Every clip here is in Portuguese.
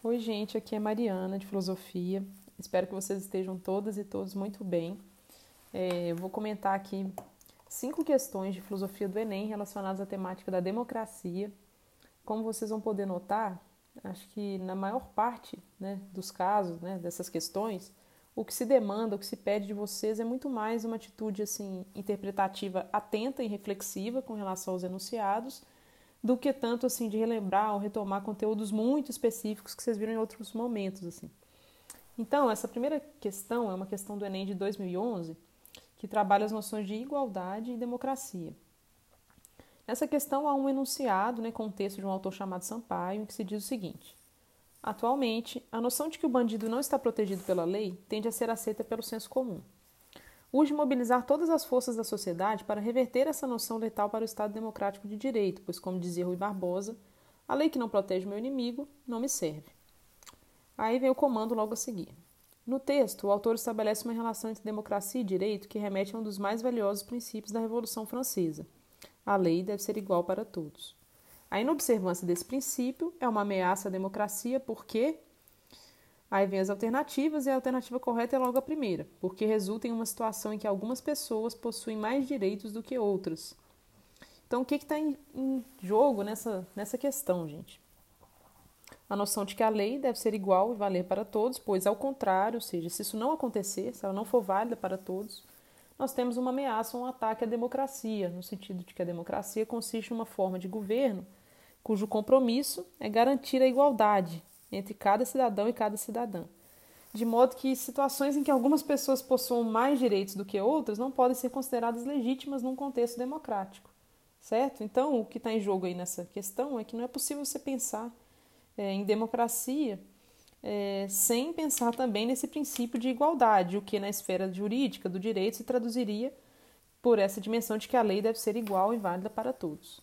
Oi, gente, aqui é Mariana de Filosofia. Espero que vocês estejam todas e todos muito bem. É, eu vou comentar aqui cinco questões de filosofia do Enem relacionadas à temática da democracia. Como vocês vão poder notar, acho que na maior parte né, dos casos, né, dessas questões, o que se demanda, o que se pede de vocês é muito mais uma atitude assim interpretativa atenta e reflexiva com relação aos enunciados do que tanto assim de relembrar ou retomar conteúdos muito específicos que vocês viram em outros momentos assim. Então, essa primeira questão é uma questão do ENEM de 2011, que trabalha as noções de igualdade e democracia. Nessa questão há um enunciado, né, com um texto de um autor chamado Sampaio, em que se diz o seguinte: Atualmente, a noção de que o bandido não está protegido pela lei tende a ser aceita pelo senso comum. Urge mobilizar todas as forças da sociedade para reverter essa noção letal para o Estado democrático de direito, pois, como dizia Rui Barbosa, a lei que não protege o meu inimigo não me serve. Aí vem o comando logo a seguir. No texto, o autor estabelece uma relação entre democracia e direito que remete a um dos mais valiosos princípios da Revolução Francesa. A lei deve ser igual para todos. A inobservância desse princípio é uma ameaça à democracia porque Aí vem as alternativas e a alternativa correta é logo a primeira, porque resulta em uma situação em que algumas pessoas possuem mais direitos do que outras. Então, o que está em, em, jogo nessa, nessa questão, gente? A noção de que a lei deve ser igual e valer para todos, pois, ao contrário, ou seja, se isso não acontecer, se ela não for válida para todos, nós temos uma ameaça, um ataque à democracia, no sentido de que a democracia consiste em uma forma de governo cujo compromisso é garantir a igualdade entre cada cidadão e cada cidadã. De modo que situações em que algumas pessoas possuam mais direitos do que outras não podem ser consideradas legítimas num contexto democrático. Certo? Então, o que está em jogo aí nessa questão é que não é possível você pensar é, em democracia é, sem pensar também nesse princípio de igualdade, o que na esfera jurídica do direito se traduziria por essa dimensão de que a lei deve ser igual e válida para todos.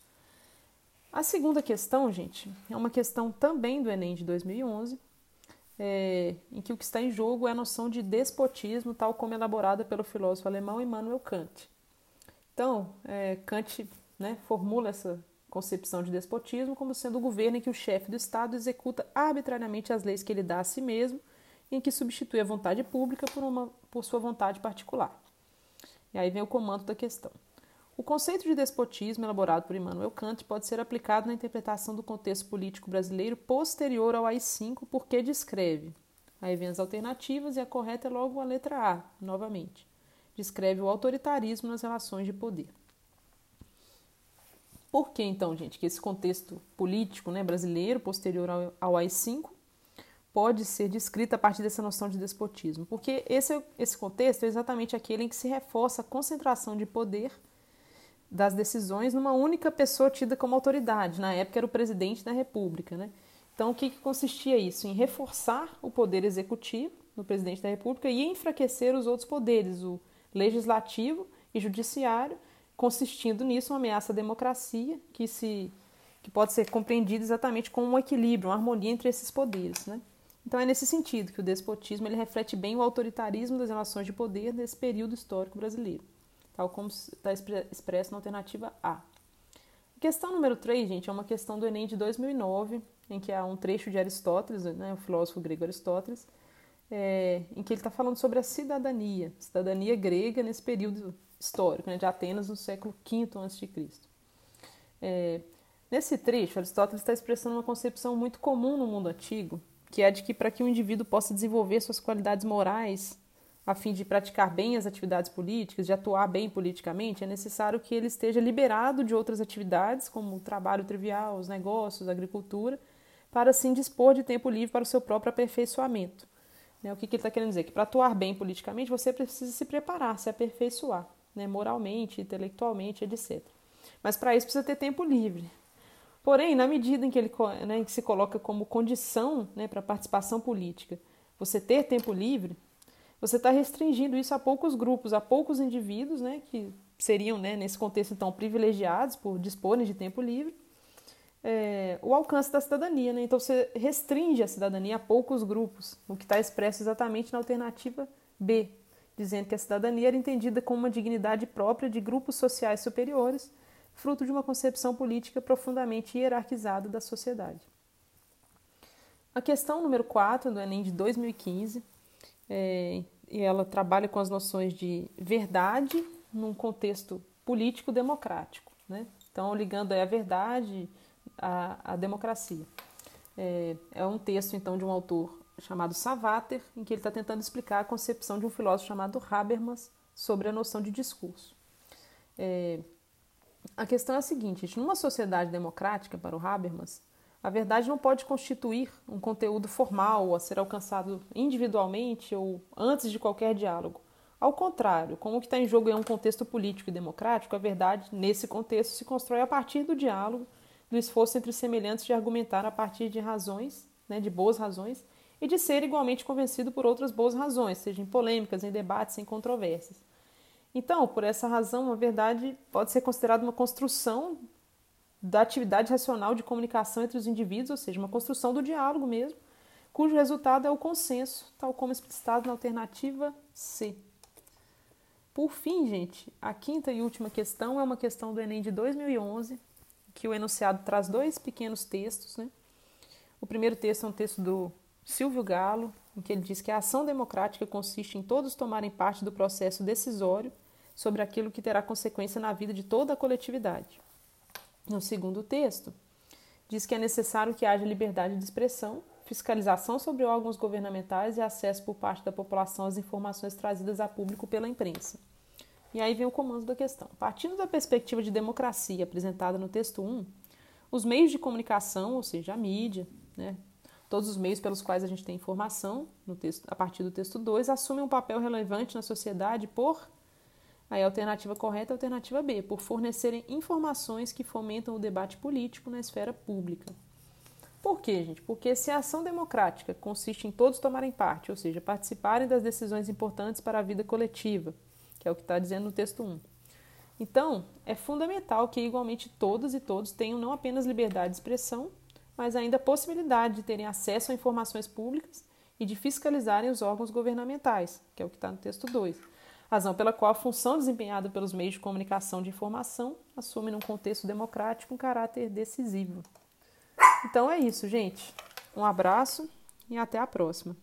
A segunda questão, gente, é uma questão também do Enem de 2011, é, em que o que está em jogo é a noção de despotismo, tal como elaborada pelo filósofo alemão Immanuel Kant. Então, é, Kant né, formula essa concepção de despotismo como sendo o governo em que o chefe do Estado executa arbitrariamente as leis que ele dá a si mesmo e em que substitui a vontade pública por, uma, por sua vontade particular. E aí vem o comando da questão. O conceito de despotismo, elaborado por Immanuel Kant, pode ser aplicado na interpretação do contexto político brasileiro posterior ao AI-5, porque descreve. Aí vem as alternativas e a correta é logo a letra A, novamente. Descreve o autoritarismo nas relações de poder. Por que então, gente, que esse contexto político né, brasileiro posterior ao, ao AI-5 pode ser descrito a partir dessa noção de despotismo? Porque esse, esse contexto é exatamente aquele em que se reforça a concentração de poder das decisões numa única pessoa tida como autoridade. Na época era o presidente da República. Né? Então, o que, que consistia isso? Em reforçar o poder executivo no presidente da República e enfraquecer os outros poderes, o legislativo e judiciário, consistindo nisso uma ameaça à democracia que, se, que pode ser compreendida exatamente como um equilíbrio, uma harmonia entre esses poderes. Né? Então, é nesse sentido que o despotismo ele reflete bem o autoritarismo das relações de poder nesse período histórico brasileiro tal como está expresso na alternativa A. Questão número 3, gente, é uma questão do Enem de 2009, em que há um trecho de Aristóteles, né, o filósofo grego Aristóteles, é, em que ele está falando sobre a cidadania, cidadania grega nesse período histórico, né, de Atenas no século V a.C. É, nesse trecho, Aristóteles está expressando uma concepção muito comum no mundo antigo, que é a de que para que um indivíduo possa desenvolver suas qualidades morais a fim de praticar bem as atividades políticas, de atuar bem politicamente, é necessário que ele esteja liberado de outras atividades, como o trabalho trivial, os negócios, a agricultura, para assim dispor de tempo livre para o seu próprio aperfeiçoamento. Né, o que, que ele está querendo dizer? Que para atuar bem politicamente você precisa se preparar, se aperfeiçoar, né, moralmente, intelectualmente, etc. Mas para isso precisa ter tempo livre. Porém, na medida em que ele né, que se coloca como condição né, para a participação política, você ter tempo livre, você está restringindo isso a poucos grupos, a poucos indivíduos, né, que seriam, né, nesse contexto, então, privilegiados por disporem de tempo livre, é, o alcance da cidadania. Né? Então, você restringe a cidadania a poucos grupos, o que está expresso exatamente na alternativa B, dizendo que a cidadania era entendida como uma dignidade própria de grupos sociais superiores, fruto de uma concepção política profundamente hierarquizada da sociedade. A questão número 4 do Enem de 2015, é, e ela trabalha com as noções de verdade num contexto político democrático. Né? Então, ligando a verdade à, à democracia. É, é, um texto, então, de um autor chamado Savater, em que ele está tentando explicar a concepção de um filósofo chamado Habermas sobre a noção de discurso. É, a questão é a seguinte: numa sociedade democrática, para o Habermas, a verdade não pode constituir um conteúdo formal a ser alcançado individualmente ou antes de qualquer diálogo. Ao contrário, como o que está em jogo é um contexto político e democrático, a verdade, nesse contexto, se constrói a partir do diálogo, do esforço entre semelhantes de argumentar a partir de razões, né, de boas razões, e de ser igualmente convencido por outras boas razões, seja em polêmicas, em debates, em controvérsias. Então, por essa razão, a verdade pode ser considerada uma construção da atividade racional de comunicação entre os indivíduos, ou seja, uma construção do diálogo mesmo, cujo resultado é o consenso, tal como explicitado na alternativa C. Por fim, gente, a quinta e última questão é uma questão do Enem de 2011, que o enunciado traz dois pequenos textos. Né? O primeiro texto é um texto do Silvio Galo, em que ele diz que a ação democrática consiste em todos tomarem parte do processo decisório sobre aquilo que terá consequência na vida de toda a coletividade. No segundo texto, diz que é necessário que haja liberdade de expressão, fiscalização sobre órgãos governamentais e acesso por parte da população às informações trazidas a público pela imprensa. E aí vem o comando da questão. Partindo da perspectiva de democracia apresentada no texto 1, os meios de comunicação, ou seja, a mídia, né, todos os meios pelos quais a gente tem informação, no texto, a partir do texto 2, assumem um papel relevante na sociedade por Aí a alternativa correta é a alternativa B, por fornecerem informações que fomentam o debate político na esfera pública. Por quê, gente? Porque se a ação democrática consiste em todos tomarem parte, ou seja, participarem das decisões importantes para a vida coletiva, que é o que está dizendo no texto 1. Então, é fundamental que igualmente todas e todos tenham não apenas liberdade de expressão, mas ainda a possibilidade de terem acesso a informações públicas e de fiscalizarem os órgãos governamentais, que é o que está no texto 2 razão pela qual a função desempenhada pelos meios de comunicação de informação assume, num contexto democrático, um caráter decisivo. Então é isso, gente. Um abraço e até a próxima.